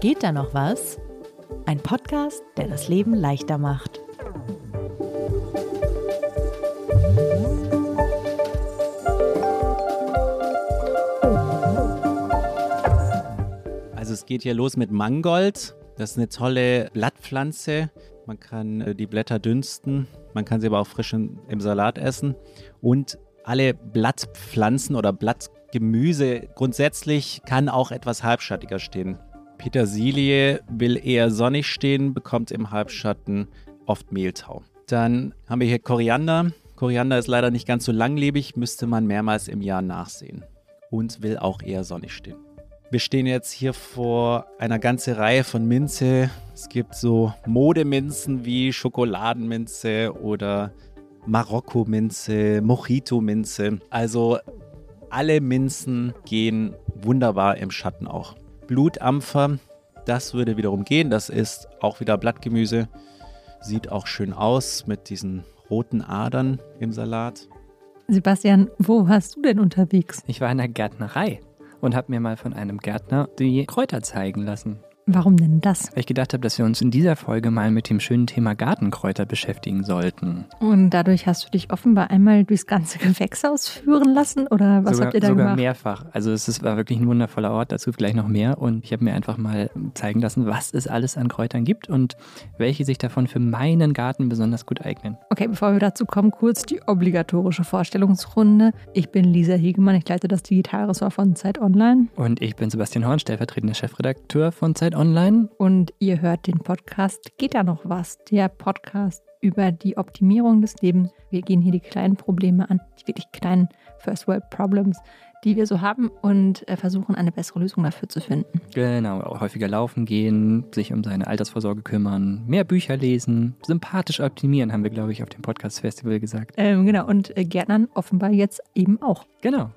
Geht da noch was? Ein Podcast, der das Leben leichter macht. Also es geht hier los mit Mangold. Das ist eine tolle Blattpflanze. Man kann äh, die Blätter dünsten, man kann sie aber auch frisch im Salat essen. Und alle Blattpflanzen oder Blattgemüse grundsätzlich kann auch etwas halbschattiger stehen. Petersilie will eher sonnig stehen, bekommt im Halbschatten oft Mehltau. Dann haben wir hier Koriander. Koriander ist leider nicht ganz so langlebig, müsste man mehrmals im Jahr nachsehen. Und will auch eher sonnig stehen. Wir stehen jetzt hier vor einer ganzen Reihe von Minze. Es gibt so Modeminzen wie Schokoladenminze oder Marokko-Minze, Mojito-Minze. Also alle Minzen gehen wunderbar im Schatten auch. Blutampfer, das würde wiederum gehen. Das ist auch wieder Blattgemüse. Sieht auch schön aus mit diesen roten Adern im Salat. Sebastian, wo warst du denn unterwegs? Ich war in der Gärtnerei und habe mir mal von einem Gärtner die Kräuter zeigen lassen. Warum denn das? Weil ich gedacht habe, dass wir uns in dieser Folge mal mit dem schönen Thema Gartenkräuter beschäftigen sollten. Und dadurch hast du dich offenbar einmal durchs ganze Gewächshaus führen lassen oder was sogar, habt ihr da sogar gemacht? mehrfach. Also es ist, war wirklich ein wundervoller Ort, dazu gleich noch mehr. Und ich habe mir einfach mal zeigen lassen, was es alles an Kräutern gibt und welche sich davon für meinen Garten besonders gut eignen. Okay, bevor wir dazu kommen, kurz die obligatorische Vorstellungsrunde. Ich bin Lisa Hegemann, ich leite das Digitalressort von Zeit Online Und ich bin Sebastian Horn, stellvertretender Chefredakteur von Zeit Online. Und ihr hört den Podcast Geht da noch was? Der Podcast über die Optimierung des Lebens. Wir gehen hier die kleinen Probleme an, die wirklich kleinen First World Problems, die wir so haben und äh, versuchen eine bessere Lösung dafür zu finden. Genau, häufiger laufen gehen, sich um seine Altersvorsorge kümmern, mehr Bücher lesen, sympathisch optimieren, haben wir, glaube ich, auf dem Podcast-Festival gesagt. Ähm, genau, und äh, Gärtnern offenbar jetzt eben auch. Genau.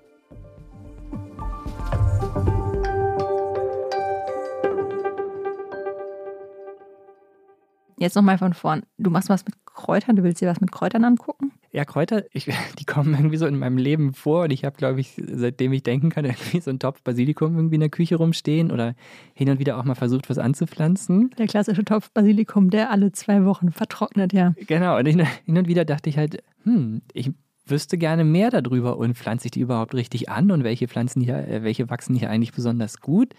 Jetzt nochmal von vorn. Du machst was mit Kräutern, du willst dir was mit Kräutern angucken? Ja, Kräuter, ich, die kommen irgendwie so in meinem Leben vor und ich habe, glaube ich, seitdem ich denken kann, irgendwie so einen Topf Basilikum irgendwie in der Küche rumstehen oder hin und wieder auch mal versucht, was anzupflanzen. Der klassische Topf Basilikum, der alle zwei Wochen vertrocknet, ja. Genau, und hin, hin und wieder dachte ich halt, hm, ich wüsste gerne mehr darüber und pflanze ich die überhaupt richtig an und welche Pflanzen hier, äh, welche wachsen hier eigentlich besonders gut.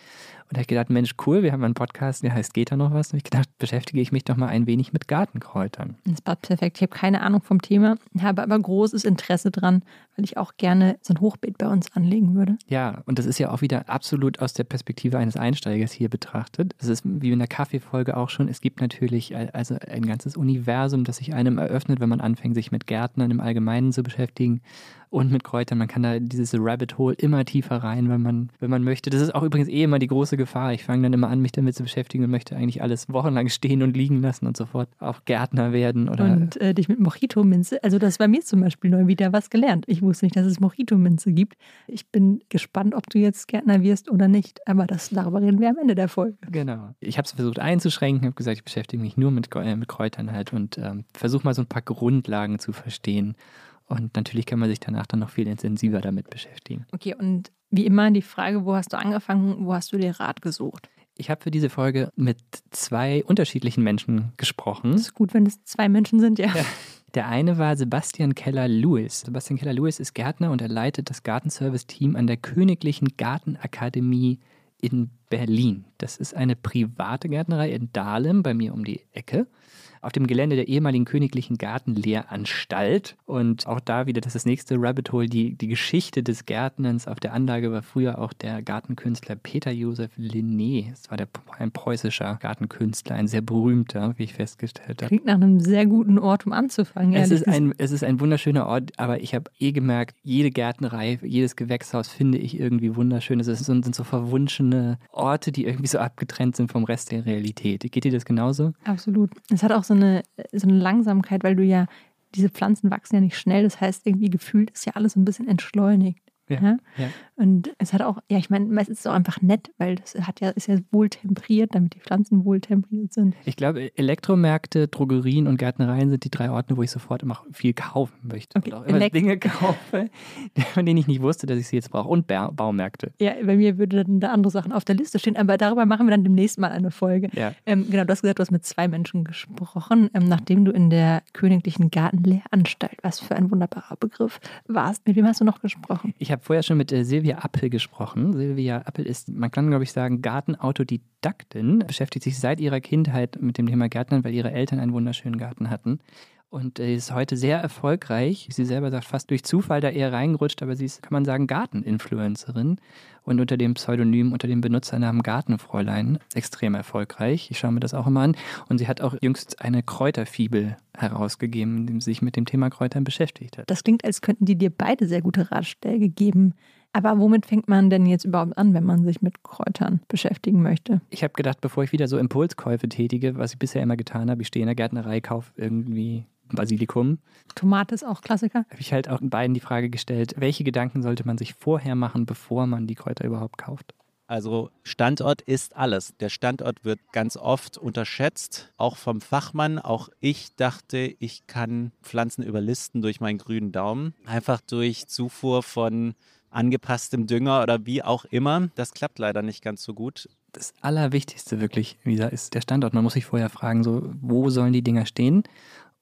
Und da habe ich gedacht, Mensch, cool, wir haben einen Podcast, der heißt Geht da noch was? Und ich gedacht, beschäftige ich mich doch mal ein wenig mit Gartenkräutern. Das passt perfekt. Ich habe keine Ahnung vom Thema, habe aber großes Interesse dran, weil ich auch gerne so ein Hochbeet bei uns anlegen würde. Ja, und das ist ja auch wieder absolut aus der Perspektive eines Einsteigers hier betrachtet. Es ist wie in der Kaffeefolge auch schon, es gibt natürlich also ein ganzes Universum, das sich einem eröffnet, wenn man anfängt, sich mit Gärtnern im Allgemeinen zu beschäftigen und mit Kräutern. Man kann da dieses Rabbit Hole immer tiefer rein, wenn man, wenn man möchte. Das ist auch übrigens eh immer die große Gefahr. Ich fange dann immer an, mich damit zu beschäftigen und möchte eigentlich alles wochenlang stehen und liegen lassen und sofort auch Gärtner werden oder Und äh, dich mit Mojito-Minze, also das bei mir zum Beispiel neu wieder was gelernt. Ich wusste nicht, dass es Mojito-Minze gibt. Ich bin gespannt, ob du jetzt Gärtner wirst oder nicht, aber das, darüber reden wir am Ende der Folge. Genau. Ich habe es versucht einzuschränken, habe gesagt, ich beschäftige mich nur mit, äh, mit Kräutern halt und ähm, versuche mal so ein paar Grundlagen zu verstehen. Und natürlich kann man sich danach dann noch viel intensiver damit beschäftigen. Okay, und wie immer die Frage, wo hast du angefangen, wo hast du dir Rat gesucht? Ich habe für diese Folge mit zwei unterschiedlichen Menschen gesprochen. Das ist gut, wenn es zwei Menschen sind, ja. Ja. Der eine war Sebastian Keller-Lewis. Sebastian Keller-Lewis ist Gärtner und er leitet das Gartenservice-Team an der Königlichen Gartenakademie in Berlin. Das ist eine private Gärtnerei in Dahlem, bei mir um die Ecke, auf dem Gelände der ehemaligen Königlichen Gartenlehranstalt. Und auch da wieder, das ist das nächste Rabbit Hole, die, die Geschichte des Gärtnerns. Auf der Anlage war früher auch der Gartenkünstler Peter Josef Linné. Das war der, ein preußischer Gartenkünstler, ein sehr berühmter, wie ich festgestellt habe. Klingt nach einem sehr guten Ort, um anzufangen. Es ist, ein, es ist ein wunderschöner Ort, aber ich habe eh gemerkt, jede Gärtnerei, jedes Gewächshaus finde ich irgendwie wunderschön. Es sind so verwunschene Orte, die irgendwie so abgetrennt sind vom Rest der Realität. Geht dir das genauso? Absolut. Es hat auch so eine, so eine Langsamkeit, weil du ja, diese Pflanzen wachsen ja nicht schnell. Das heißt, irgendwie gefühlt ist ja alles so ein bisschen entschleunigt. Ja, Ja. ja. Und es hat auch, ja, ich meine, meistens ist es auch einfach nett, weil das hat ja, ist ja wohl temperiert, damit die Pflanzen wohl temperiert sind. Ich glaube, Elektromärkte, Drogerien und Gärtnereien sind die drei Orte, wo ich sofort immer viel kaufen möchte. Okay, auch immer Dinge kaufe, von denen ich nicht wusste, dass ich sie jetzt brauche. Und Ba- Baumärkte. Ja, bei mir würde dann da andere Sachen auf der Liste stehen, aber darüber machen wir dann demnächst mal eine Folge. Ja. Ähm, genau, du hast gesagt, du hast mit zwei Menschen gesprochen, ähm, nachdem du in der Königlichen Gartenlehranstalt, was für ein wunderbarer Begriff, warst. Mit wem hast du noch gesprochen? Ich habe vorher schon mit äh, Silvia Appel gesprochen. Silvia Appel ist, man kann glaube ich sagen, Gartenautodidaktin, beschäftigt sich seit ihrer Kindheit mit dem Thema Gärtnern, weil ihre Eltern einen wunderschönen Garten hatten. Und äh, ist heute sehr erfolgreich. Sie selber sagt, fast durch Zufall da eher reingerutscht, aber sie ist, kann man sagen, Garteninfluencerin. Und unter dem Pseudonym, unter dem Benutzernamen Gartenfräulein extrem erfolgreich. Ich schaue mir das auch immer an. Und sie hat auch jüngst eine Kräuterfibel herausgegeben, in dem sie sich mit dem Thema Kräutern beschäftigt hat. Das klingt, als könnten die dir beide sehr gute Ratschläge geben. Aber womit fängt man denn jetzt überhaupt an, wenn man sich mit Kräutern beschäftigen möchte? Ich habe gedacht, bevor ich wieder so Impulskäufe tätige, was ich bisher immer getan habe, ich stehe in der Gärtnerei, kaufe irgendwie Basilikum, Tomate ist auch Klassiker. habe ich halt auch beiden die Frage gestellt, welche Gedanken sollte man sich vorher machen, bevor man die Kräuter überhaupt kauft? Also Standort ist alles. Der Standort wird ganz oft unterschätzt, auch vom Fachmann. Auch ich dachte, ich kann Pflanzen überlisten durch meinen grünen Daumen. Einfach durch Zufuhr von angepasstem Dünger oder wie auch immer. Das klappt leider nicht ganz so gut. Das Allerwichtigste wirklich, Lisa, ist der Standort. Man muss sich vorher fragen, so, wo sollen die Dinger stehen?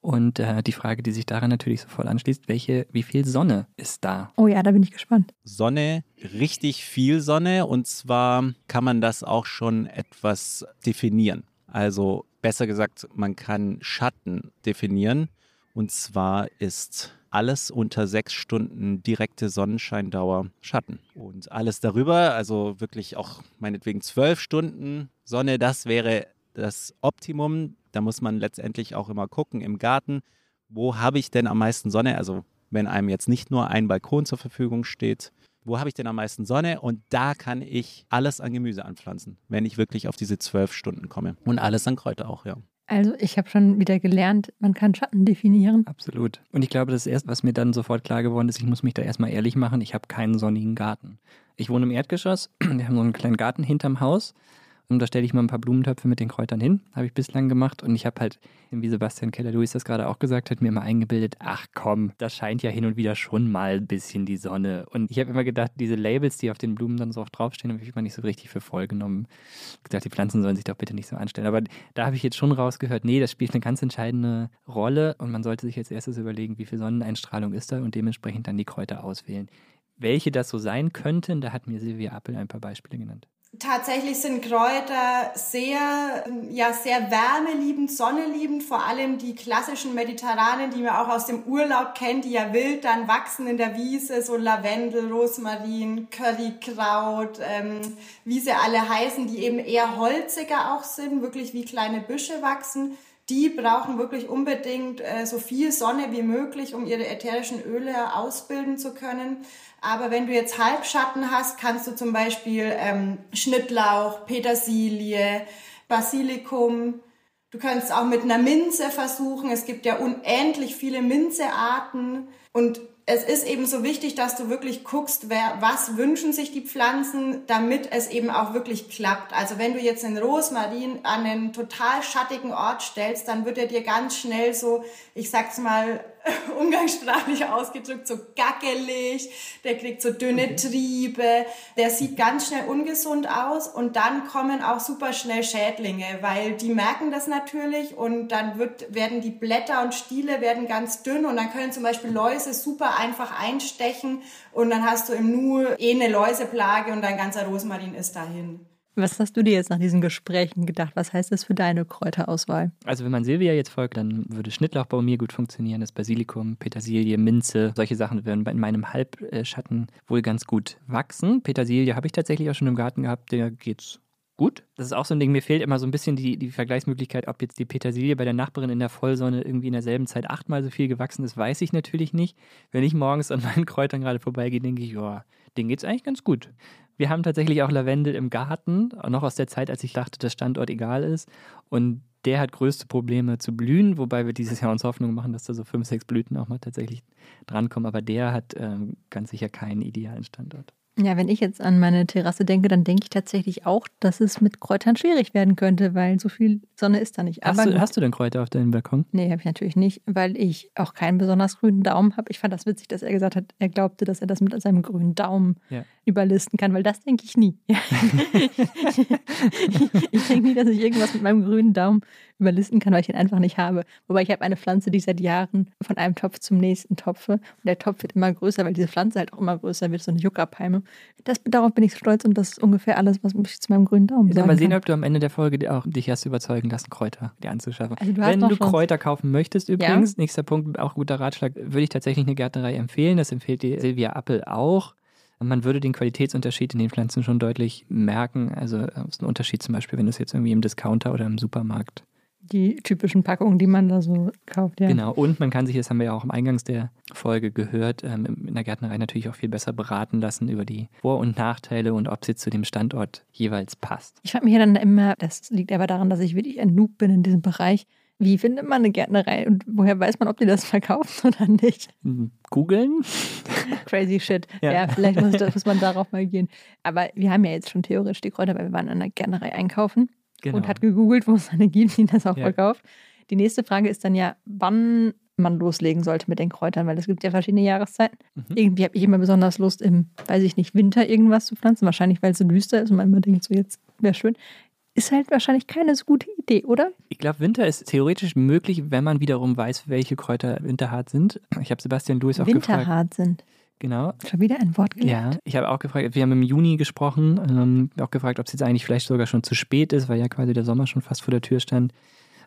Und äh, die Frage, die sich daran natürlich sofort anschließt, welche, wie viel Sonne ist da? Oh ja, da bin ich gespannt. Sonne, richtig viel Sonne und zwar kann man das auch schon etwas definieren. Also besser gesagt, man kann Schatten definieren und zwar ist alles unter sechs Stunden direkte Sonnenscheindauer Schatten. Und alles darüber, also wirklich auch meinetwegen zwölf Stunden Sonne, das wäre das Optimum. Da muss man letztendlich auch immer gucken im Garten, wo habe ich denn am meisten Sonne? Also wenn einem jetzt nicht nur ein Balkon zur Verfügung steht, wo habe ich denn am meisten Sonne? Und da kann ich alles an Gemüse anpflanzen, wenn ich wirklich auf diese zwölf Stunden komme. Und alles an Kräuter auch, ja. Also ich habe schon wieder gelernt, man kann Schatten definieren. Absolut. Und ich glaube, das erste, was mir dann sofort klar geworden ist, ich muss mich da erstmal ehrlich machen, ich habe keinen sonnigen Garten. Ich wohne im Erdgeschoss, wir haben so einen kleinen Garten hinterm Haus und da stelle ich mal ein paar Blumentöpfe mit den Kräutern hin, habe ich bislang gemacht und ich habe halt, wie Sebastian Keller-Lewis das gerade auch gesagt hat, mir immer eingebildet, ach komm, da scheint ja hin und wieder schon mal ein bisschen die Sonne. Und ich habe immer gedacht, diese Labels, die auf den Blumen dann so oft draufstehen, habe ich immer nicht so richtig für voll genommen. Ich gedacht, die Pflanzen sollen sich doch bitte nicht so anstellen. Aber da habe ich jetzt schon rausgehört, nee, das spielt eine ganz entscheidende Rolle und man sollte sich als erstes überlegen, wie viel Sonneneinstrahlung ist da und dementsprechend dann die Kräuter auswählen. Welche das so sein könnten, da hat mir Silvia Appel ein paar Beispiele genannt. Tatsächlich sind Kräuter sehr, ja, sehr wärmeliebend, sonneliebend, vor allem die klassischen Mediterranen, die man auch aus dem Urlaub kennt, die ja wild dann wachsen in der Wiese, so Lavendel, Rosmarin, Currykraut, ähm, wie sie alle heißen, die eben eher holziger auch sind, wirklich wie kleine Büsche wachsen. Die brauchen wirklich unbedingt äh, so viel Sonne wie möglich, um ihre ätherischen Öle ausbilden zu können. Aber wenn du jetzt Halbschatten hast, kannst du zum Beispiel ähm, Schnittlauch, Petersilie, Basilikum. Du kannst auch mit einer Minze versuchen. Es gibt ja unendlich viele Minzearten. Und es ist eben so wichtig, dass du wirklich guckst, wer, was wünschen sich die Pflanzen, damit es eben auch wirklich klappt. Also wenn du jetzt einen Rosmarin an einen total schattigen Ort stellst, dann wird er dir ganz schnell so, ich sag's mal umgangssprachlich ausgedrückt, so gackelig, der kriegt so dünne Triebe, der sieht ganz schnell ungesund aus und dann kommen auch super schnell Schädlinge, weil die merken das natürlich und dann wird, werden die Blätter und Stiele werden ganz dünn und dann können zum Beispiel Läuse super einfach einstechen und dann hast du im Nu eh eine Läuseplage und dein ganzer Rosmarin ist dahin. Was hast du dir jetzt nach diesen Gesprächen gedacht? Was heißt das für deine Kräuterauswahl? Also wenn man Silvia jetzt folgt, dann würde Schnittlauch bei mir gut funktionieren, das Basilikum, Petersilie, Minze, solche Sachen würden in meinem Halbschatten wohl ganz gut wachsen. Petersilie habe ich tatsächlich auch schon im Garten gehabt, der geht's gut. Das ist auch so ein Ding, mir fehlt immer so ein bisschen die, die Vergleichsmöglichkeit, ob jetzt die Petersilie bei der Nachbarin in der Vollsonne irgendwie in derselben Zeit achtmal so viel gewachsen ist, weiß ich natürlich nicht. Wenn ich morgens an meinen Kräutern gerade vorbeigehe, denke ich, ja, denen geht's eigentlich ganz gut. Wir haben tatsächlich auch Lavendel im Garten, noch aus der Zeit, als ich dachte, dass Standort egal ist. Und der hat größte Probleme zu blühen, wobei wir dieses Jahr uns Hoffnung machen, dass da so fünf, sechs Blüten auch mal tatsächlich drankommen. Aber der hat ähm, ganz sicher keinen idealen Standort. Ja, wenn ich jetzt an meine Terrasse denke, dann denke ich tatsächlich auch, dass es mit Kräutern schwierig werden könnte, weil so viel Sonne ist da nicht. Hast, du, hast du denn Kräuter auf deinem Balkon? Nee, habe ich natürlich nicht, weil ich auch keinen besonders grünen Daumen habe. Ich fand das witzig, dass er gesagt hat, er glaubte, dass er das mit seinem grünen Daumen Ja. überlisten kann, weil das denke ich nie. ich denke nie, dass ich irgendwas mit meinem grünen Daumen überlisten kann, weil ich ihn einfach nicht habe. Wobei ich habe eine Pflanze, die ich seit Jahren von einem Topf zum nächsten topfe. Und der Topf wird immer größer, weil diese Pflanze halt auch immer größer wird, so eine Juckerpalme. Das, darauf bin ich stolz und das ist ungefähr alles, was ich zu meinem grünen Daumen sagen mal sehen, kann. ob du am Ende der Folge auch dich hast überzeugen lassen, Kräuter dir anzuschaffen. Also du Wenn du Chance. Kräuter kaufen möchtest, übrigens, nächster Punkt, auch guter Ratschlag, würde ich tatsächlich eine Gärtnerei empfehlen. Das empfiehlt die Silvia Appel auch. Man würde den Qualitätsunterschied in den Pflanzen schon deutlich merken. Also es ist ein Unterschied zum Beispiel, wenn du es jetzt irgendwie im Discounter oder im Supermarkt Die typischen Packungen, die man da so kauft, ja. Genau, und man kann sich, das haben wir ja auch am Eingangs der Folge gehört, ähm, in der Gärtnerei natürlich auch viel besser beraten lassen über die Vor- und Nachteile und ob sie zu dem Standort jeweils passt. Ich frage mich ja dann immer, das liegt aber daran, dass ich wirklich ein Noob bin in diesem Bereich. Wie findet man eine Gärtnerei und woher weiß man, ob die das verkaufen oder nicht? Hm, Googeln? Crazy shit. Ja. Ja, vielleicht muss, das, muss man darauf mal gehen. Aber wir haben ja jetzt schon theoretisch die Kräuter, weil wir waren in einer Gärtnerei einkaufen Genau. und hat gegoogelt, wo es eine gibt, die das auch Ja. verkauft. Die nächste Frage ist dann ja, wann man loslegen sollte mit den Kräutern, weil es gibt ja verschiedene Jahreszeiten. Mhm. Irgendwie habe ich immer besonders Lust, im, weiß ich nicht, Winter irgendwas zu pflanzen. Wahrscheinlich, weil es so düster ist und man immer denkt, so jetzt wäre schön. Ist halt wahrscheinlich keine so gute Idee, oder? Ich glaube, Winter ist theoretisch möglich, wenn man wiederum weiß, welche Kräuter winterhart sind. Ich habe Sebastian Lewis auch gefragt. Winterhart sind. Genau. Schon wieder ein Wort gelernt. Ja, ich habe auch gefragt, wir haben im Juni gesprochen, ähm, auch gefragt, ob es jetzt eigentlich vielleicht sogar schon zu spät ist, weil ja quasi der Sommer schon fast vor der Tür stand.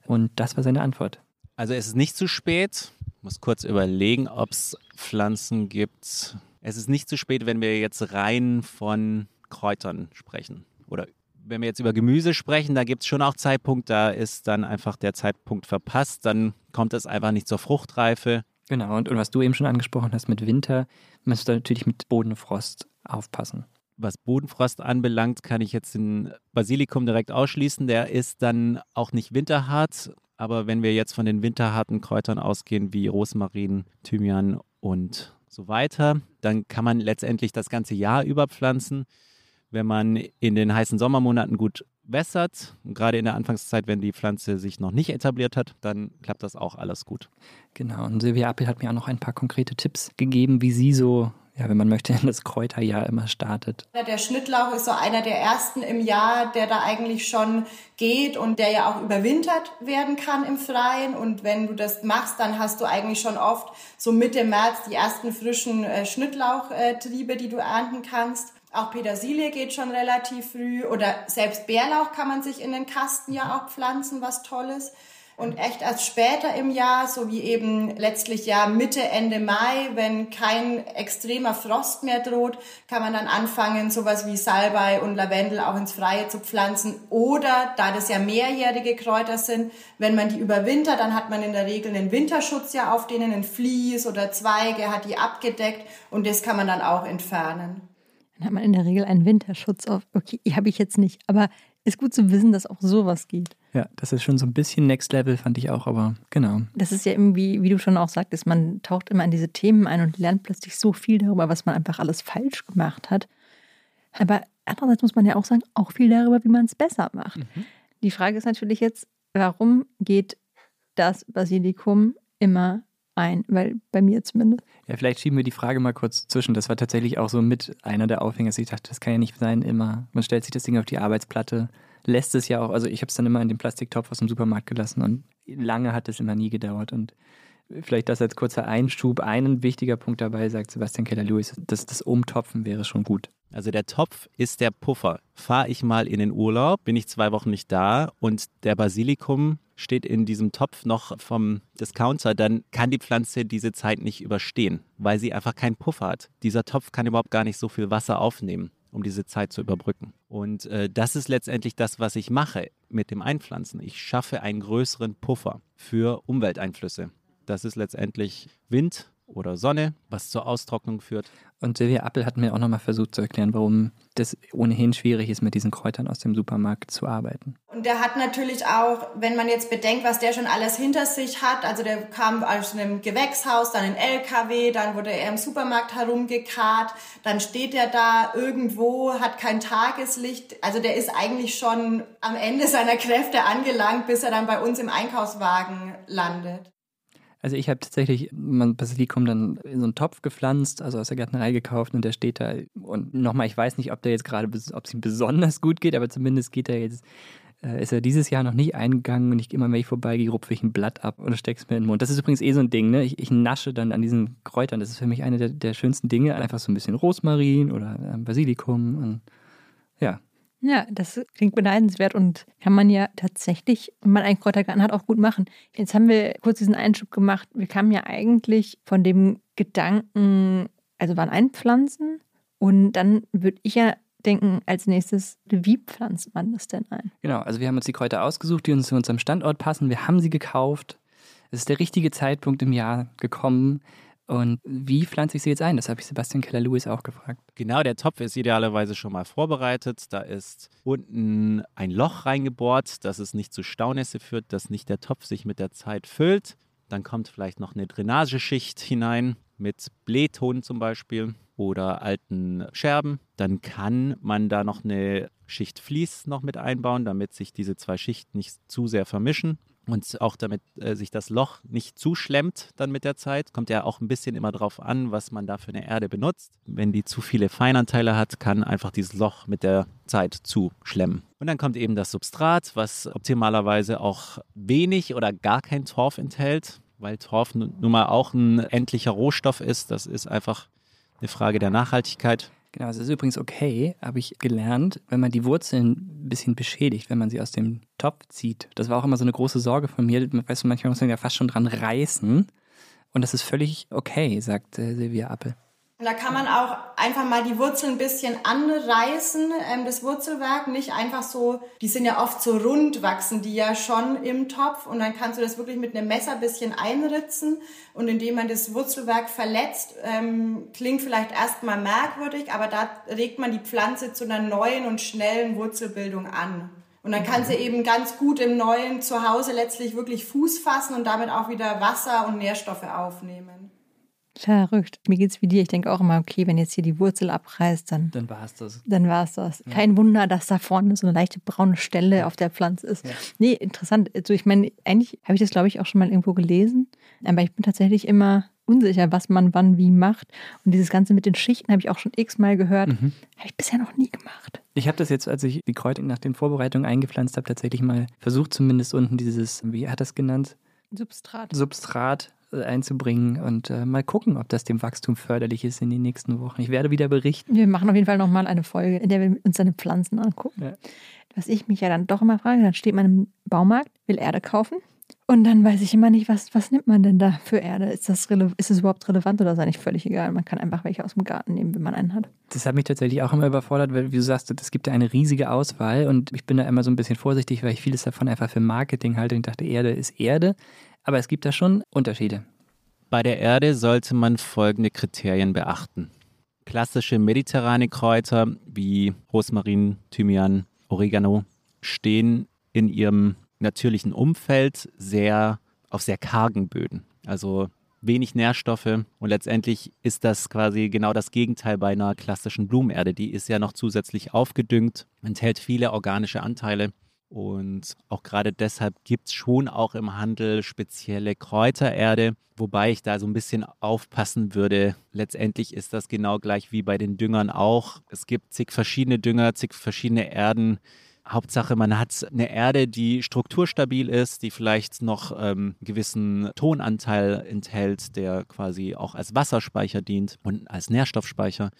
Und das war seine Antwort. Also es ist nicht zu spät. Ich muss kurz überlegen, ob es Pflanzen gibt. Es ist nicht zu spät, wenn wir jetzt rein von Kräutern sprechen. Oder wenn wir jetzt über Gemüse sprechen, da gibt es schon auch Zeitpunkt, da ist dann einfach der Zeitpunkt verpasst. Dann kommt es einfach nicht zur Fruchtreife. Genau, und, und was du eben schon angesprochen hast mit Winter, musst du natürlich mit Bodenfrost aufpassen. Was Bodenfrost anbelangt, kann ich jetzt den Basilikum direkt ausschließen. Der ist dann auch nicht winterhart. Aber wenn wir jetzt von den winterharten Kräutern ausgehen, wie Rosmarin, Thymian und so weiter, dann kann man letztendlich das ganze Jahr über pflanzen. Wenn man in den heißen Sommermonaten gut wässert, gerade in der Anfangszeit, wenn die Pflanze sich noch nicht etabliert hat, dann klappt das auch alles gut. Genau, und Silvia Appel hat mir auch noch ein paar konkrete Tipps gegeben, wie sie so, ja, wenn man möchte, in das Kräuterjahr immer startet. Der Schnittlauch ist so einer der ersten im Jahr, der da eigentlich schon geht und der ja auch überwintert werden kann im Freien. Und wenn du das machst, dann hast du eigentlich schon oft so Mitte März die ersten frischen äh, Schnittlauchtriebe, die du ernten kannst. Auch Petersilie geht schon relativ früh oder selbst Bärlauch kann man sich in den Kasten ja auch pflanzen, was Tolles. Und echt erst später im Jahr, so wie eben letztlich ja Mitte, Ende Mai, wenn kein extremer Frost mehr droht, kann man dann anfangen, sowas wie Salbei und Lavendel auch ins Freie zu pflanzen. Oder, da das ja mehrjährige Kräuter sind, wenn man die überwintert, dann hat man in der Regel einen Winterschutz ja auf denen, ein Vlies oder Zweige, hat die abgedeckt und das kann man dann auch entfernen. Dann hat man in der Regel einen Winterschutz auf. Okay, habe ich jetzt nicht. Aber ist gut zu wissen, dass auch sowas geht. Ja, das ist schon so ein bisschen Next Level, fand ich auch, aber genau. Das ist ja irgendwie, wie du schon auch sagtest, man taucht immer in diese Themen ein und lernt plötzlich so viel darüber, was man einfach alles falsch gemacht hat. Aber andererseits muss man ja auch sagen, auch viel darüber, wie man es besser macht. Die Frage ist natürlich jetzt, warum geht das Basilikum immer ein? Weil bei mir zumindest. Ja, vielleicht schieben wir die Frage mal kurz zwischen. Das war tatsächlich auch so mit einer der Aufhänger. dass Ich dachte, das kann ja nicht sein, immer. Man stellt sich das Ding auf die Arbeitsplatte, lässt es ja auch. Also, ich habe es dann immer in den Plastiktopf aus dem Supermarkt gelassen und lange hat es immer nie gedauert. Und vielleicht das als kurzer Einschub. Ein wichtiger Punkt dabei, sagt Sebastian Keller-Lewis, dass das Umtopfen wäre schon gut. Also der Topf ist der Puffer. Fahre ich mal in den Urlaub, bin ich zwei Wochen nicht da und der Basilikum steht in diesem Topf noch vom Discounter, dann kann die Pflanze diese Zeit nicht überstehen, weil sie einfach keinen Puffer hat. Dieser Topf kann überhaupt gar nicht so viel Wasser aufnehmen, um diese Zeit zu überbrücken. Und äh, das ist letztendlich das, was ich mache mit dem Einpflanzen. Ich schaffe einen größeren Puffer für Umwelteinflüsse. Das ist letztendlich Wind oder Sonne, was zur Austrocknung führt. Und Silvia Appel hat mir auch nochmal versucht zu erklären, warum das ohnehin schwierig ist, mit diesen Kräutern aus dem Supermarkt zu arbeiten. Und der hat natürlich auch, wenn man jetzt bedenkt, was der schon alles hinter sich hat, also der kam aus einem Gewächshaus, dann in LKW, dann wurde er im Supermarkt herumgekarrt, dann steht er da irgendwo, hat kein Tageslicht. Also der ist eigentlich schon am Ende seiner Kräfte angelangt, bis er dann bei uns im Einkaufswagen landet. Also ich habe tatsächlich mein Basilikum dann in so einen Topf gepflanzt, also aus der Gärtnerei gekauft und der steht da. Und nochmal, ich weiß nicht, ob der jetzt gerade, ob es ihm besonders gut geht, aber zumindest geht er jetzt, äh, ist er dieses Jahr noch nicht eingegangen und ich immer, wenn ich vorbeigehe, rupfe ich ein Blatt ab oder stecke es mir in den Mund. Das ist übrigens eh so ein Ding, ne? Ich, ich nasche dann an diesen Kräutern. Das ist für mich eine der, der schönsten Dinge. Einfach so ein bisschen Rosmarin oder äh, Basilikum und ja, ja, das klingt beneidenswert und kann man ja tatsächlich, wenn man einen Kräutergarten hat, auch gut machen. Jetzt haben wir kurz diesen Einschub gemacht. Wir kamen ja eigentlich von dem Gedanken, also waren einpflanzen und dann würde ich ja denken, als nächstes, wie pflanzt man das denn ein? Genau, also wir haben uns die Kräuter ausgesucht, die uns zu unserem Standort passen. Wir haben sie gekauft. Es ist der richtige Zeitpunkt im Jahr gekommen. Und wie pflanze ich sie jetzt ein? Das habe ich Sebastian Keller-Lewis auch gefragt. Genau, der Topf ist idealerweise schon mal vorbereitet. Da ist unten ein Loch reingebohrt, dass es nicht zu Staunässe führt, dass nicht der Topf sich mit der Zeit füllt. Dann kommt vielleicht noch eine Drainageschicht hinein mit Blähton zum Beispiel oder alten Scherben. Dann kann man da noch eine Schicht Vlies noch mit einbauen, damit sich diese zwei Schichten nicht zu sehr vermischen und auch damit äh, sich das Loch nicht zuschlemmt dann mit der Zeit. Kommt ja auch ein bisschen immer drauf an, was man da für eine Erde benutzt. Wenn die zu viele Feinanteile hat, kann einfach dieses Loch mit der Zeit zuschlemmen. Und dann kommt eben das Substrat, was optimalerweise auch wenig oder gar kein Torf enthält, weil Torf nun mal auch ein endlicher Rohstoff ist. Das ist einfach eine Frage der Nachhaltigkeit. Genau, es ist übrigens okay, habe ich gelernt, wenn man die Wurzeln ein bisschen beschädigt, wenn man sie aus dem Topf zieht. Das war auch immer so eine große Sorge von mir. Weißt du, manchmal muss man ja fast schon dran reißen. Und das ist völlig okay, sagt äh, Silvia Appel. Und da kann man auch einfach mal die Wurzeln ein bisschen anreißen, ähm, das Wurzelwerk, nicht einfach so, die sind ja oft so rund, wachsen die ja schon im Topf und dann kannst du das wirklich mit einem Messer ein bisschen einritzen und indem man das Wurzelwerk verletzt, ähm, klingt vielleicht erstmal merkwürdig, aber da regt man die Pflanze zu einer neuen und schnellen Wurzelbildung an. Und dann kann sie eben ganz gut im neuen Zuhause letztlich wirklich Fuß fassen und damit auch wieder Wasser und Nährstoffe aufnehmen. Verrückt. Mir geht's wie dir. Ich denke auch immer, okay, wenn jetzt hier die Wurzel abreißt, dann. Dann war es das. Dann war es das. Ja. Kein Wunder, dass da vorne so eine leichte braune Stelle ja. auf der Pflanze ist. Ja. Nee, interessant. Also ich meine, eigentlich habe ich das, glaube ich, auch schon mal irgendwo gelesen. Aber ich bin tatsächlich immer unsicher, was man wann wie macht. Und dieses Ganze mit den Schichten habe ich auch schon x-mal gehört. Mhm. Habe ich bisher noch nie gemacht. Ich habe das jetzt, als ich die Kräuter nach den Vorbereitungen eingepflanzt habe, tatsächlich mal versucht, zumindest unten dieses, wie hat das genannt? Substrat. Substrat einzubringen und äh, mal gucken, ob das dem Wachstum förderlich ist in den nächsten Wochen. Ich werde wieder berichten. Wir machen auf jeden Fall nochmal eine Folge, in der wir uns seine Pflanzen angucken. Ja. Was ich mich ja dann doch immer frage, dann steht man im Baumarkt, will Erde kaufen und dann weiß ich immer nicht, was, was nimmt man denn da für Erde? Ist das, ist das überhaupt relevant oder ist eigentlich völlig egal? Man kann einfach welche aus dem Garten nehmen, wenn man einen hat. Das hat mich tatsächlich auch immer überfordert, weil, wie du sagst, es gibt ja eine riesige Auswahl und ich bin da immer so ein bisschen vorsichtig, weil ich vieles davon einfach für Marketing halte und ich dachte, Erde ist Erde. Aber es gibt da schon Unterschiede. Bei der Erde sollte man folgende Kriterien beachten. Klassische mediterrane Kräuter wie Rosmarin, Thymian, Oregano stehen in ihrem natürlichen Umfeld sehr auf sehr kargen Böden. Also wenig Nährstoffe und letztendlich ist das quasi genau das Gegenteil bei einer klassischen Blumenerde. Die ist ja noch zusätzlich aufgedüngt, enthält viele organische Anteile und auch gerade deshalb gibt es schon auch im Handel spezielle Kräutererde, wobei ich da so ein bisschen aufpassen würde. Letztendlich ist das genau gleich wie bei den Düngern auch. Es gibt zig verschiedene Dünger, zig verschiedene Erden. Hauptsache, man hat eine Erde, die strukturstabil ist, die vielleicht noch ähm, einen gewissen Tonanteil enthält, der quasi auch als Wasserspeicher dient und als Nährstoffspeicher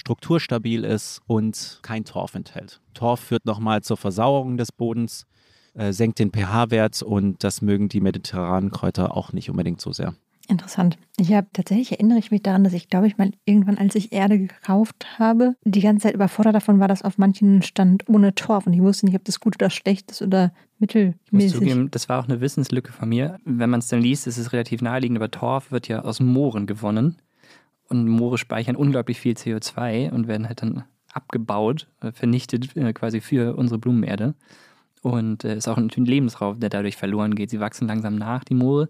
strukturstabil ist und kein Torf enthält. Torf führt nochmal zur Versauerung des Bodens, äh, senkt den pH-Wert und das mögen die mediterranen Kräuter auch nicht unbedingt so sehr. Interessant. Ich habe tatsächlich erinnere ich mich daran, dass ich glaube ich mal irgendwann, als ich Erde gekauft habe, die ganze Zeit überfordert davon war, dass auf manchen stand ohne Torf und ich wusste nicht, ob das gut oder schlecht ist oder mittelmäßig. Ich muss zugeben, das war auch eine Wissenslücke von mir. Wenn man es dann liest, ist es relativ naheliegend, aber Torf wird ja aus Mooren gewonnen. Und Moore speichern unglaublich viel CO2 und werden halt dann abgebaut, äh, vernichtet äh, quasi für unsere Blumenerde. Und es äh, ist auch ein Lebensraum, der dadurch verloren geht. Sie wachsen langsam nach, die Moore.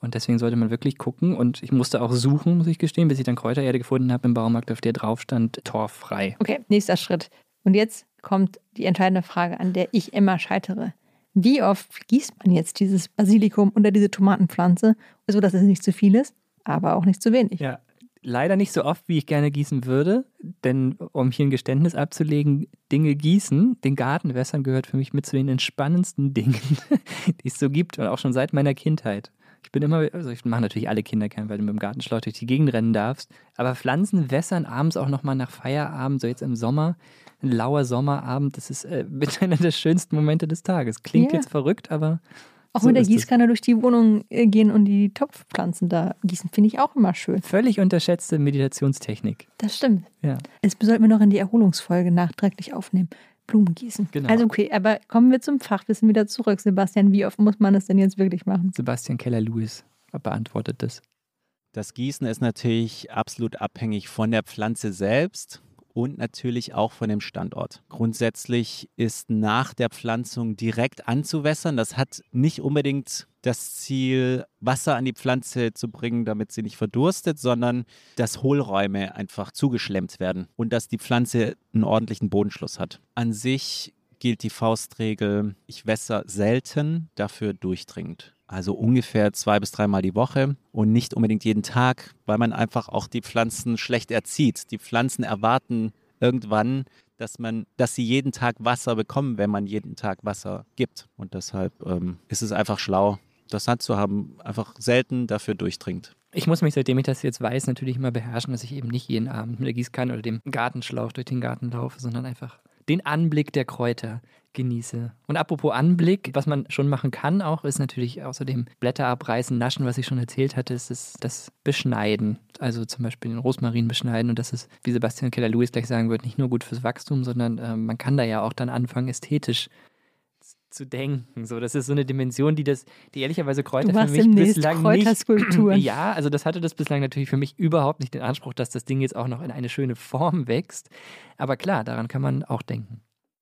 Und deswegen sollte man wirklich gucken. Und ich musste auch suchen, muss ich gestehen, bis ich dann Kräutererde gefunden habe im Baumarkt, auf der drauf stand, torffrei. Okay, nächster Schritt. Und jetzt kommt die entscheidende Frage, an der ich immer scheitere. Wie oft gießt man jetzt dieses Basilikum oder diese Tomatenpflanze, so dass es nicht zu viel ist, aber auch nicht zu wenig? Ja, leider nicht so oft, wie ich gerne gießen würde. Denn um hier ein Geständnis abzulegen, Dinge gießen, den Garten wässern gehört für mich mit zu den entspannendsten Dingen, die es so gibt und auch schon seit meiner Kindheit. Ich bin immer, also ich mache natürlich alle Kinder kennen, weil du mit dem Gartenschlauch durch die Gegend rennen darfst. Aber Pflanzen wässern abends auch nochmal nach Feierabend, so jetzt im Sommer, ein lauer Sommerabend, das ist äh, mit einer der schönsten Momente des Tages. Klingt yeah. jetzt verrückt, aber auch so mit der Gießkanne durch die Wohnung äh, gehen und die Topfpflanzen da gießen, finde ich auch immer schön. Völlig unterschätzte Meditationstechnik. Das stimmt. Ja. Das sollten wir noch in die Erholungsfolge nachträglich aufnehmen. Blumen gießen. Genau. Also okay, aber kommen wir zum Fachwissen wieder zurück. Sebastian, wie oft muss man das denn jetzt wirklich machen? Sebastian Keller-Lewis beantwortet das. Das Gießen ist natürlich absolut abhängig von der Pflanze selbst und natürlich auch von dem Standort. Grundsätzlich ist nach der Pflanzung direkt anzuwässern. Das hat nicht unbedingt das Ziel, Wasser an die Pflanze zu bringen, damit sie nicht verdurstet, sondern dass Hohlräume einfach zugeschlemmt werden und dass die Pflanze einen ordentlichen Bodenschluss hat. An sich gilt die Faustregel, ich wässer selten, dafür durchdringend. Also ungefähr zwei bis dreimal die Woche und nicht unbedingt jeden Tag, weil man einfach auch die Pflanzen schlecht erzieht. Die Pflanzen erwarten irgendwann, dass man, dass sie jeden Tag Wasser bekommen, wenn man jeden Tag Wasser gibt. Und deshalb ähm, ist es einfach schlau, das Hand zu haben, einfach selten dafür durchdringt. Ich muss mich, seitdem ich das jetzt weiß, natürlich immer beherrschen, dass ich eben nicht jeden Abend mit der Gießkanne oder dem Gartenschlauch durch den Garten laufe, sondern einfach den Anblick der Kräuter genieße. Und apropos Anblick, was man schon machen kann auch, ist natürlich außerdem Blätter abreißen, naschen, was ich schon erzählt hatte, ist das, das Beschneiden. Also zum Beispiel den Rosmarin beschneiden und das ist, wie Sebastian Keller-Lewis gleich sagen wird, nicht nur gut fürs Wachstum, sondern äh, man kann da ja auch dann anfangen, ästhetisch zu denken. So, das ist so eine Dimension, die das, die ehrlicherweise Kräuter du für mich bislang nicht. Ja, also das hatte das bislang natürlich für mich überhaupt nicht den Anspruch, dass das Ding jetzt auch noch in eine schöne Form wächst. Aber klar, daran kann man auch denken.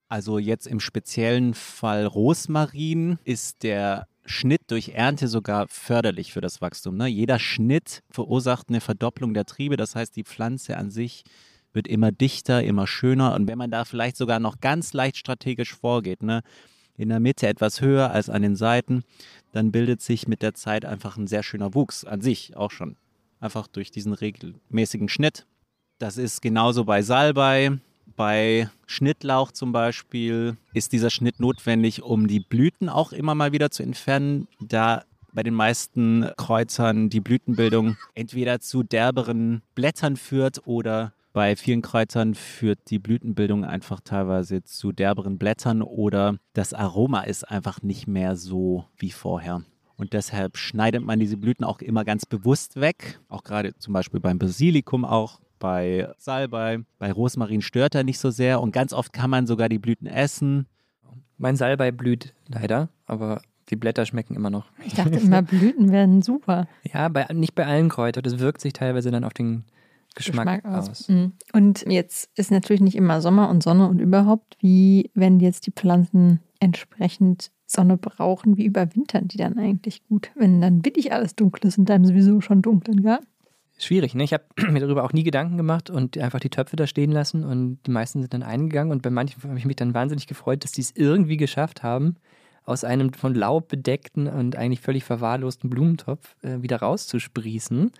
Also jetzt im speziellen Fall Rosmarin ist der Schnitt durch Ernte sogar förderlich für das Wachstum. Ne? Jeder Schnitt verursacht eine Verdopplung der Triebe. Das heißt, die Pflanze an sich wird immer dichter, immer schöner. Und wenn man da vielleicht sogar noch ganz leicht strategisch vorgeht, ne? In der Mitte etwas höher als an den Seiten, dann bildet sich mit der Zeit einfach ein sehr schöner Wuchs an sich auch schon. Einfach durch diesen regelmäßigen Schnitt. Das ist genauso bei Salbei. Bei Schnittlauch zum Beispiel ist dieser Schnitt notwendig, um die Blüten auch immer mal wieder zu entfernen, da bei den meisten Kreuzern die Blütenbildung entweder zu derberen Blättern führt oder bei vielen Kräutern führt die Blütenbildung einfach teilweise zu derberen Blättern oder das Aroma ist einfach nicht mehr so wie vorher. Und deshalb schneidet man diese Blüten auch immer ganz bewusst weg. Auch gerade zum Beispiel beim Basilikum auch. Bei Salbei, bei Rosmarin stört er nicht so sehr und ganz oft kann man sogar die Blüten essen. Mein Salbei blüht leider, aber die Blätter schmecken immer noch. Ich dachte immer, Blüten werden super. Ja, bei, nicht bei allen Kräutern. Das wirkt sich teilweise dann auf den Geschmack, Geschmack aus. aus. Mhm. Und jetzt ist natürlich nicht immer Sommer und Sonne und überhaupt. Wie werden jetzt die Pflanzen entsprechend Sonne brauchen? Wie überwintern die dann eigentlich gut, wenn dann wirklich alles dunkel ist und dann sowieso schon dunklen Garten? Schwierig, ne? Ich habe mir darüber auch nie Gedanken gemacht und einfach die Töpfe da stehen lassen und die meisten sind dann eingegangen und bei manchen habe ich mich dann wahnsinnig gefreut, dass die es irgendwie geschafft haben, aus einem von Laub bedeckten und eigentlich völlig verwahrlosten Blumentopf äh, wieder rauszusprießen.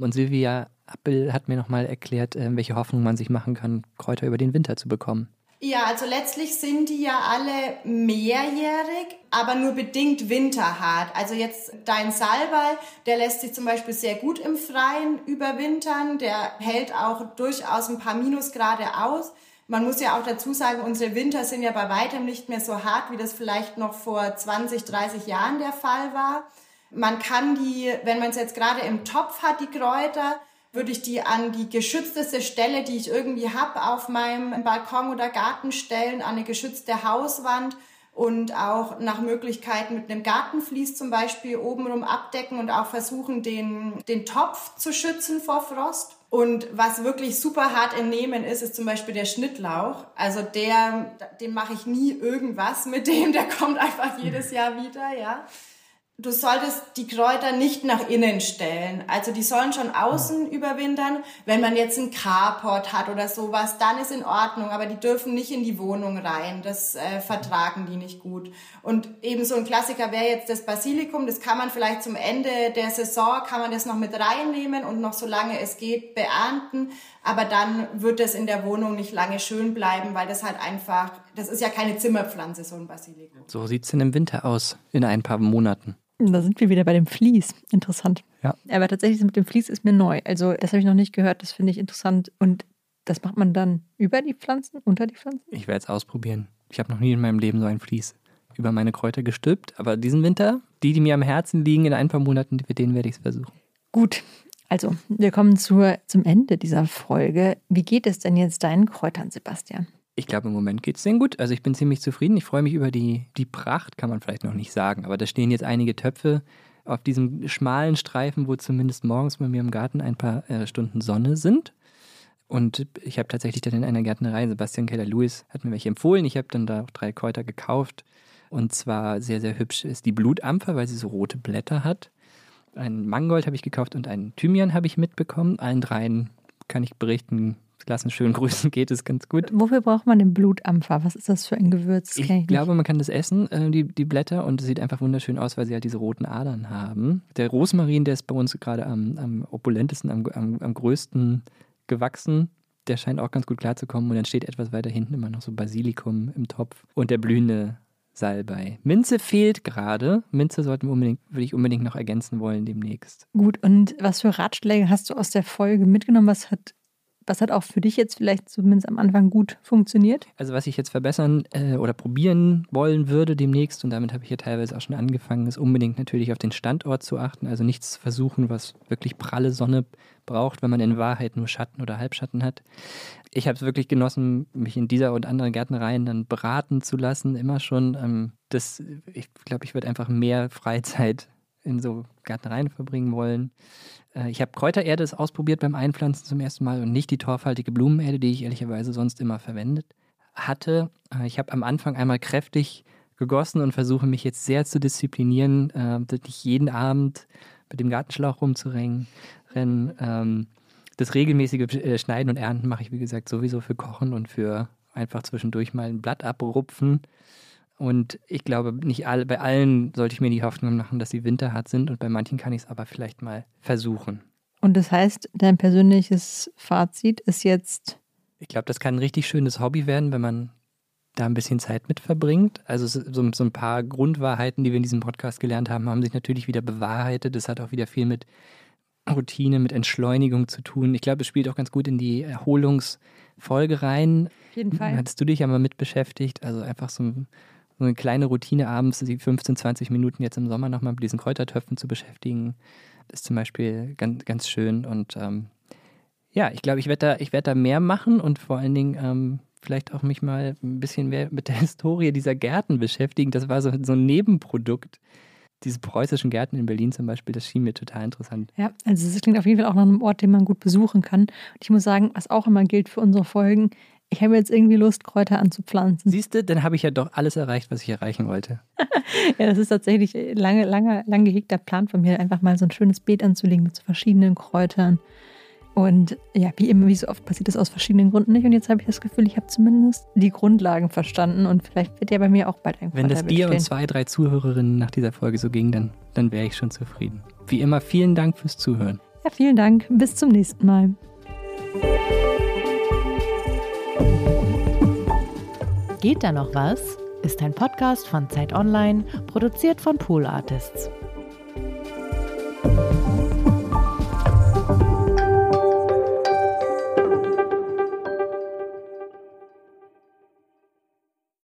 Und Silvia Appel hat mir nochmal erklärt, äh, welche Hoffnung man sich machen kann, Kräuter über den Winter zu bekommen. Ja, also letztlich sind die ja alle mehrjährig, aber nur bedingt winterhart. Also jetzt dein Salbei, der lässt sich zum Beispiel sehr gut im Freien überwintern. Der hält auch durchaus ein paar Minusgrade aus. Man muss ja auch dazu sagen, unsere Winter sind ja bei weitem nicht mehr so hart, wie das vielleicht noch vor 20, 30 Jahren der Fall war. Man kann die, wenn man es jetzt gerade im Topf hat, die Kräuter, würde ich die an die geschützteste Stelle, die ich irgendwie habe, auf meinem Balkon oder Garten stellen, an eine geschützte Hauswand, und auch nach Möglichkeit mit einem Gartenvlies zum Beispiel obenrum abdecken und auch versuchen, den, den Topf zu schützen vor Frost. Und was wirklich super hart entnehmen ist, ist zum Beispiel der Schnittlauch. Also der, den mache ich nie irgendwas mit dem, der kommt einfach jedes Jahr wieder, ja du solltest die Kräuter nicht nach innen stellen. Also die sollen schon außen überwintern. Wenn man jetzt einen Carport hat oder sowas, dann ist in Ordnung, aber die dürfen nicht in die Wohnung rein. Das äh, vertragen die nicht gut. Und eben so ein Klassiker wäre jetzt das Basilikum. Das kann man vielleicht zum Ende der Saison, kann man das noch mit reinnehmen und noch solange es geht beernten. Aber dann wird es in der Wohnung nicht lange schön bleiben, weil das halt einfach, das ist ja keine Zimmerpflanze, so ein Basilikum. So sieht es denn im Winter aus, in ein paar Monaten. Da sind wir wieder bei dem Vlies. Interessant. Ja. Aber tatsächlich mit dem Vlies ist mir neu. Also das habe ich noch nicht gehört. Das finde ich interessant. Und das macht man dann über die Pflanzen, unter die Pflanzen? Ich werde es ausprobieren. Ich habe noch nie in meinem Leben so ein Vlies über meine Kräuter gestülpt. Aber diesen Winter, die, die mir am Herzen liegen, in ein paar Monaten, mit denen werde ich es versuchen. Gut. Also, wir kommen zur, zum Ende dieser Folge. Wie geht es denn jetzt deinen Kräutern, Sebastian? Ich glaube, im Moment geht es denen gut. Also ich bin ziemlich zufrieden. Ich freue mich über die, die Pracht, kann man vielleicht noch nicht sagen. Aber da stehen jetzt einige Töpfe auf diesem schmalen Streifen, wo zumindest morgens bei mir im Garten ein paar äh, Stunden Sonne sind. Und ich habe tatsächlich dann in einer Gärtnerei, Sebastian Keller-Lewis hat mir welche empfohlen. Ich habe dann da auch drei Kräuter gekauft. Und zwar sehr, sehr hübsch ist die Blutampfer, weil sie so rote Blätter hat. Ein Mangold habe ich gekauft und einen Thymian habe ich mitbekommen. Allen dreien kann ich berichten, lassen schön grüßen geht es ganz gut. Wofür braucht man den Blutampfer? Was ist das für ein Gewürz? Ich, ich glaube, man kann das essen, äh, die, die Blätter, und es sieht einfach wunderschön aus, weil sie halt diese roten Adern haben. Der Rosmarin, der ist bei uns gerade am, am opulentesten, am, am, am größten gewachsen. Der scheint auch ganz gut klarzukommen. Und dann steht etwas weiter hinten immer noch so Basilikum im Topf und der blühende Salbei. Minze fehlt gerade. Minze sollten wir unbedingt, würde ich unbedingt noch ergänzen wollen demnächst. Gut, und was für Ratschläge hast du aus der Folge mitgenommen? Was hat was hat auch für dich jetzt vielleicht zumindest am Anfang gut funktioniert? Also was ich jetzt verbessern äh, oder probieren wollen würde demnächst, und damit habe ich ja teilweise auch schon angefangen, ist unbedingt natürlich auf den Standort zu achten. Also nichts versuchen, was wirklich pralle Sonne braucht, wenn man in Wahrheit nur Schatten oder Halbschatten hat. Ich habe es wirklich genossen, mich in dieser und anderen Gärtnereien dann beraten zu lassen, immer schon. Ähm, das, ich glaube, ich würde einfach mehr Freizeit in so Gärtnereien verbringen wollen. Äh, ich habe Kräutererde ausprobiert beim Einpflanzen zum ersten Mal und nicht die torfhaltige Blumenerde, die ich ehrlicherweise sonst immer verwendet hatte. Äh, ich habe am Anfang einmal kräftig gegossen und versuche mich jetzt sehr zu disziplinieren, äh, nicht jeden Abend mit dem Gartenschlauch rumzurennen. Ähm, das regelmäßige Schneiden und Ernten mache ich, wie gesagt, sowieso für Kochen und für einfach zwischendurch mal ein Blatt abrupfen. Und ich glaube, nicht alle, bei allen sollte ich mir die Hoffnung machen, dass sie winterhart sind und bei manchen kann ich es aber vielleicht mal versuchen. Und das heißt, dein persönliches Fazit ist jetzt. Ich glaube, das kann ein richtig schönes Hobby werden, wenn man da ein bisschen Zeit mit verbringt. Also so, so, ein paar Grundwahrheiten, die wir in diesem Podcast gelernt haben, haben sich natürlich wieder bewahrheitet. Das hat auch wieder viel mit Routine, mit Entschleunigung zu tun. Ich glaube, es spielt auch ganz gut in die Erholungsfolge rein. Auf jeden Fall. Hattest du dich ja mal mit beschäftigt? Also einfach so ein so eine kleine Routine abends, die 15, 20 Minuten jetzt im Sommer nochmal mit diesen Kräutertöpfen zu beschäftigen, ist zum Beispiel ganz, ganz schön. Und ähm, ja, ich glaube, ich werde da, werd da mehr machen und vor allen Dingen ähm, vielleicht auch mich mal ein bisschen mehr mit der Historie dieser Gärten beschäftigen. Das war so, so ein Nebenprodukt. Diese preußischen Gärten in Berlin zum Beispiel, das schien mir total interessant. Ja, also es klingt auf jeden Fall auch nach einem Ort, den man gut besuchen kann. Und ich muss sagen, was auch immer gilt für unsere Folgen, ich habe jetzt irgendwie Lust, Kräuter anzupflanzen. Siehst du, dann habe ich ja doch alles erreicht, was ich erreichen wollte. ja, das ist tatsächlich lange, lange, lang gehegter Plan von mir, einfach mal so ein schönes Beet anzulegen mit so verschiedenen Kräutern. Und ja, wie immer, wie so oft passiert das aus verschiedenen Gründen nicht. Und jetzt habe ich das Gefühl, ich habe zumindest die Grundlagen verstanden und vielleicht wird ja bei mir auch bald ein Wenn das dir und zwei, drei Zuhörerinnen nach dieser Folge so ging, dann, dann wäre ich schon zufrieden. Wie immer, vielen Dank fürs Zuhören. Ja, vielen Dank. Bis zum nächsten Mal. Geht da noch was? Ist ein Podcast von Zeit Online, produziert von Pool Artists.